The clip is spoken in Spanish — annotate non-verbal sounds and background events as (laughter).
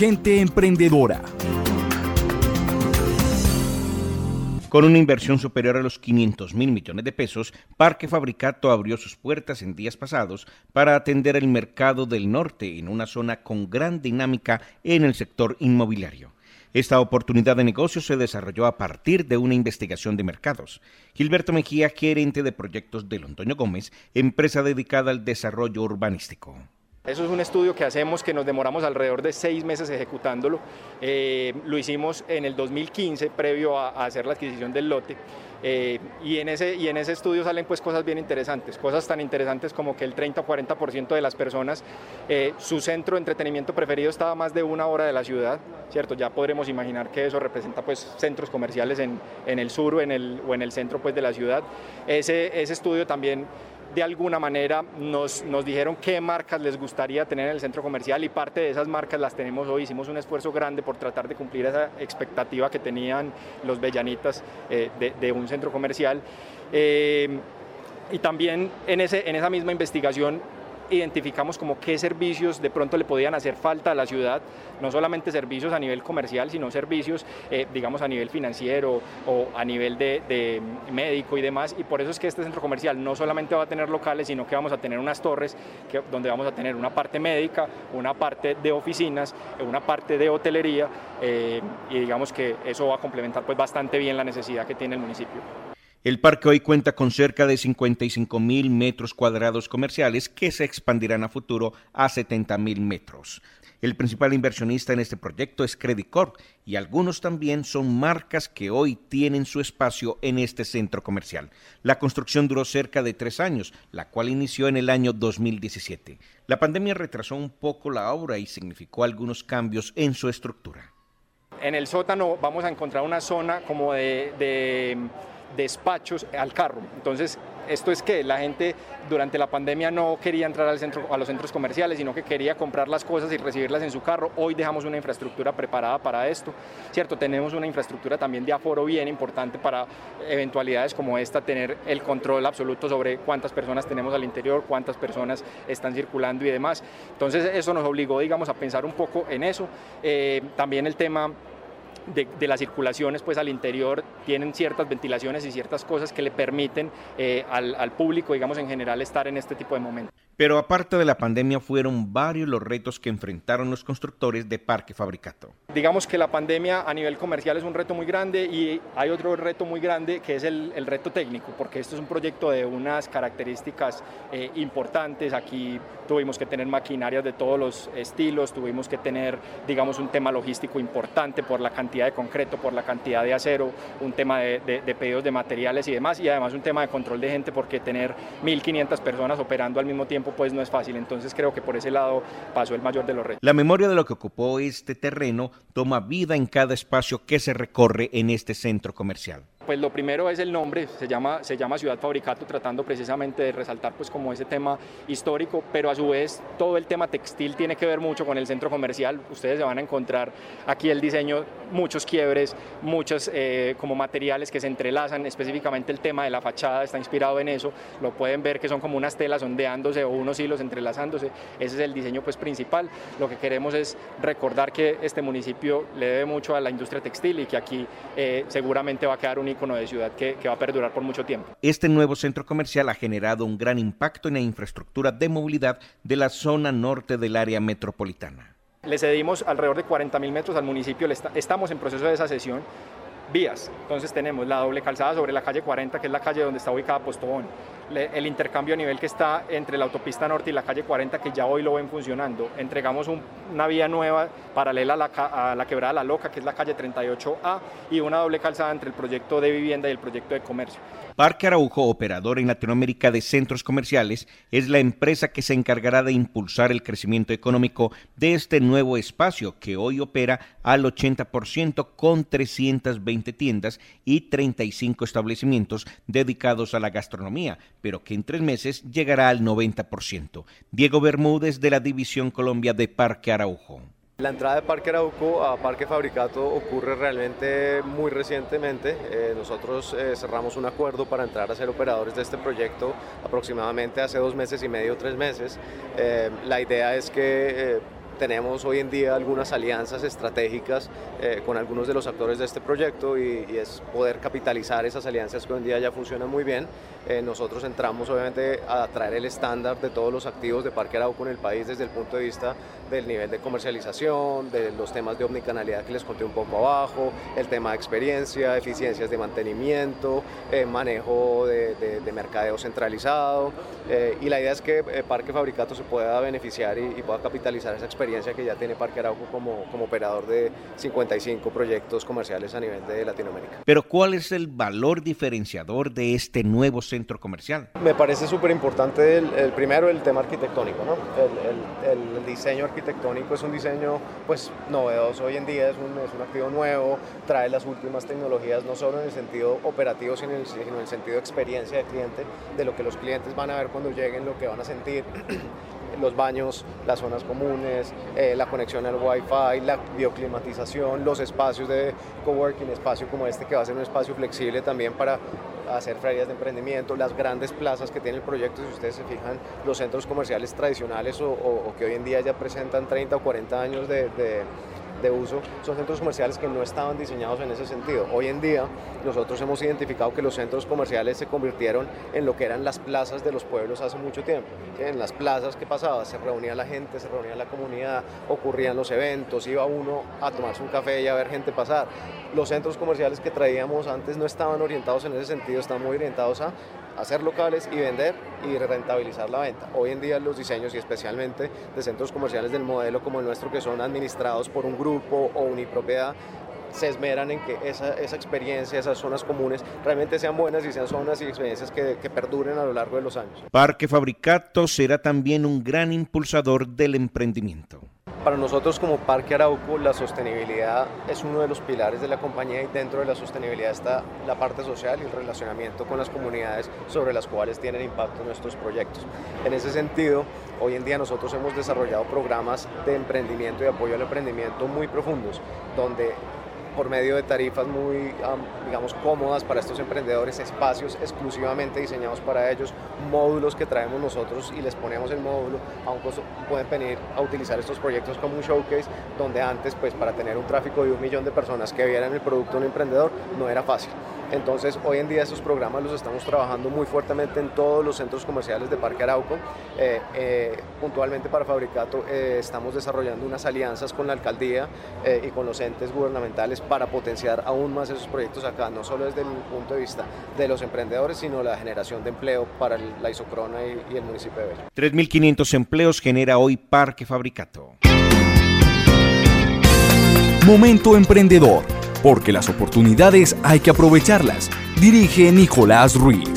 gente emprendedora. Con una inversión superior a los 500 mil millones de pesos, Parque Fabricato abrió sus puertas en días pasados para atender el mercado del norte en una zona con gran dinámica en el sector inmobiliario. Esta oportunidad de negocio se desarrolló a partir de una investigación de mercados. Gilberto Mejía, gerente de proyectos de Londoño Gómez, empresa dedicada al desarrollo urbanístico. Eso es un estudio que hacemos que nos demoramos alrededor de seis meses ejecutándolo. Eh, lo hicimos en el 2015, previo a, hacer la adquisición del lote. Eh, y, en ese, y en ese estudio salen pues cosas bien interesantes, cosas tan interesantes como que el 30 o 40% de las personas, eh, su centro de entretenimiento preferido estaba más de una hora de la ciudad, ¿cierto? Ya podremos imaginar que eso representa pues centros comerciales en, en el sur o en el, o en el centro pues de la ciudad. Ese, ese estudio también de alguna manera nos, nos, dijeron qué marcas les gustaría tener en el centro comercial y parte de esas marcas las tenemos hoy. Hicimos un esfuerzo grande por tratar de cumplir esa expectativa que tenían los bellanitas eh, de, un centro comercial. Eh, y también en, ese, en esa misma investigación identificamos como qué servicios de pronto le podían hacer falta a la ciudad, no solamente servicios a nivel comercial, sino servicios, eh, digamos, a nivel financiero o a nivel de, médico y demás. Y por eso es que este centro comercial no solamente va a tener locales, sino que vamos a tener unas torres que, donde vamos a tener una parte médica, una parte de oficinas, una parte de hotelería eh, y digamos que eso va a complementar pues bastante bien la necesidad que tiene el municipio. El parque hoy cuenta con cerca de 55 mil metros cuadrados comerciales que se expandirán a futuro a 70 mil metros. El principal inversionista en este proyecto es Corp y algunos también son marcas que hoy tienen su espacio en este centro comercial. La construcción duró cerca de tres años, la cual inició en el año 2017. La pandemia retrasó un poco la obra y significó algunos cambios en su estructura. En el sótano vamos a encontrar una zona como de despachos al carro. Entonces, esto es que la gente durante la pandemia no quería entrar al centro, a los centros comerciales, sino que quería comprar las cosas y recibirlas en su carro. Hoy dejamos una infraestructura preparada para esto, ¿cierto? Tenemos una infraestructura también de aforo bien importante para eventualidades como esta, tener el control absoluto sobre cuántas personas tenemos al interior, cuántas personas están circulando y demás. Entonces, eso nos obligó, digamos, a pensar un poco en eso. Eh, también el tema de, las circulaciones pues al interior tienen ciertas ventilaciones y ciertas cosas que le permiten eh, al, al público, digamos en general, estar en este tipo de momentos. Pero aparte de la pandemia, fueron varios los retos que enfrentaron los constructores de Parque Fabricato. Digamos que la pandemia a nivel comercial es un reto muy grande y hay otro reto muy grande que es el, reto técnico, porque esto es un proyecto de unas características eh, importantes. Aquí tuvimos que tener maquinarias de todos los estilos, tuvimos que tener, digamos, un tema logístico importante por la cantidad de concreto, por la cantidad de acero, un tema de, de pedidos de materiales y demás, y además un tema de control de gente, porque tener 1.500 personas operando al mismo tiempo pues no es fácil. Entonces creo que por ese lado pasó el mayor de los retos. La memoria de lo que ocupó este terreno toma vida en cada espacio que se recorre en este centro comercial. Pues lo primero es el nombre, se llama, se llama Ciudad Fabricato, tratando precisamente de resaltar pues como ese tema histórico, pero a su vez todo el tema textil tiene que ver mucho con el centro comercial. Ustedes se van a encontrar aquí el diseño, muchos quiebres, muchos eh, como materiales que se entrelazan, específicamente el tema de la fachada está inspirado en eso, lo pueden ver que son como unas telas ondeándose o unos hilos entrelazándose, ese es el diseño pues principal. Lo que queremos es recordar que este municipio le debe mucho a la industria textil y que aquí eh, seguramente va a quedar de ciudad que, que va a perdurar por mucho tiempo. Este nuevo centro comercial ha generado un gran impacto en la infraestructura de movilidad de la zona norte del área metropolitana. Le cedimos alrededor de 40 mil metros al municipio, estamos en proceso de esa sesión vías. Entonces tenemos la doble calzada sobre la calle 40, que es la calle donde está ubicada Postobón, el intercambio a nivel que está entre la autopista norte y la calle 40, que ya hoy lo ven funcionando. Entregamos una vía nueva paralela a la, a la quebrada La Loca, que es la calle 38A, y una doble calzada entre el proyecto de vivienda y el proyecto de comercio. Parque Araujo, operador en Latinoamérica de centros comerciales, es la empresa que se encargará de impulsar el crecimiento económico de este nuevo espacio que hoy opera al 80% con 320 tiendas y 35 establecimientos dedicados a la gastronomía, pero que en tres meses llegará al 90%. Diego Bermúdez de la División Colombia de Parque Araujo. La entrada de Parque Arauco a Parque Fabricato ocurre realmente muy recientemente. Eh, nosotros eh, cerramos un acuerdo para entrar a ser operadores de este proyecto aproximadamente hace dos meses y medio, tres meses. Eh, la idea es que tenemos hoy en día algunas alianzas estratégicas eh, con algunos de los actores de este proyecto y, es poder capitalizar esas alianzas que hoy en día ya funcionan muy bien. Eh, nosotros entramos obviamente a traer el estándar de todos los activos de Parque Arauco en el país desde el punto de vista del nivel de comercialización, de los temas de omnicanalidad que les conté un poco abajo, el tema de experiencia, eficiencias de mantenimiento, eh, manejo de, mercadeo centralizado y la idea es que Parque Fabricato se pueda beneficiar y, y pueda capitalizar esa experiencia que ya tiene Parque Arauco como, como operador de 55 proyectos comerciales a nivel de Latinoamérica. Pero ¿cuál es el valor diferenciador de este nuevo centro comercial? Me parece súper importante el, primero el tema arquitectónico, ¿no? El, el, diseño arquitectónico es un diseño pues novedoso hoy en día, es un, es un activo nuevo, trae las últimas tecnologías no solo en el sentido operativo sino en el, sino en el sentido de experiencia de cliente, de lo que los clientes van a ver cuando lleguen, lo que van a sentir (clears throat) los baños, las zonas comunes, eh, la conexión al Wi-Fi, la bioclimatización, los espacios de coworking, espacio como este que va a ser un espacio flexible también para hacer ferias de emprendimiento, las grandes plazas que tiene el proyecto, si ustedes se fijan, los centros comerciales tradicionales o, que hoy en día ya presentan 30 o 40 años de uso son centros comerciales que no estaban diseñados en ese sentido. Hoy en día nosotros hemos identificado que los centros comerciales se convirtieron en lo que eran las plazas de los pueblos hace mucho tiempo. En las plazas que pasaba, se reunía la gente, se reunía la comunidad, ocurrían los eventos, iba uno a tomarse un café y a ver gente pasar. Los centros comerciales que traíamos antes no estaban orientados en ese sentido, están muy orientados a hacer locales y vender y rentabilizar la venta. Hoy en día los diseños y especialmente de centros comerciales del modelo como el nuestro que son administrados por un grupo o unipropiedad se esmeran en que esa, esa, experiencia, esas zonas comunes realmente sean buenas y sean zonas y experiencias que, que perduren a lo largo de los años. Parque Fabricato será también un gran impulsador del emprendimiento. Para nosotros como Parque Arauco la sostenibilidad es uno de los pilares de la compañía y dentro de la sostenibilidad está la parte social y el relacionamiento con las comunidades sobre las cuales tienen impacto nuestros proyectos. En ese sentido, hoy en día nosotros hemos desarrollado programas de emprendimiento y apoyo al emprendimiento muy profundos, donde por medio de tarifas muy, digamos, cómodas para estos emprendedores, espacios exclusivamente diseñados para ellos, módulos que traemos nosotros y les ponemos el módulo a un costo, pueden venir a utilizar estos proyectos como un showcase, donde antes, pues para tener un tráfico de un millón de personas que vieran el producto de un emprendedor, no era fácil. Entonces, hoy en día esos programas los estamos trabajando muy fuertemente en todos los centros comerciales de Parque Arauco. Eh, eh, puntualmente para Fabricato eh, estamos desarrollando unas alianzas con la alcaldía y con los entes gubernamentales para potenciar aún más esos proyectos acá, no solo desde el punto de vista de los emprendedores, sino la generación de empleo para la isocrona y, y el municipio de Bello. 3.500 empleos genera hoy Parque Fabricato. Momento Emprendedor porque las oportunidades hay que aprovecharlas. Dirige Nicolás Ruiz.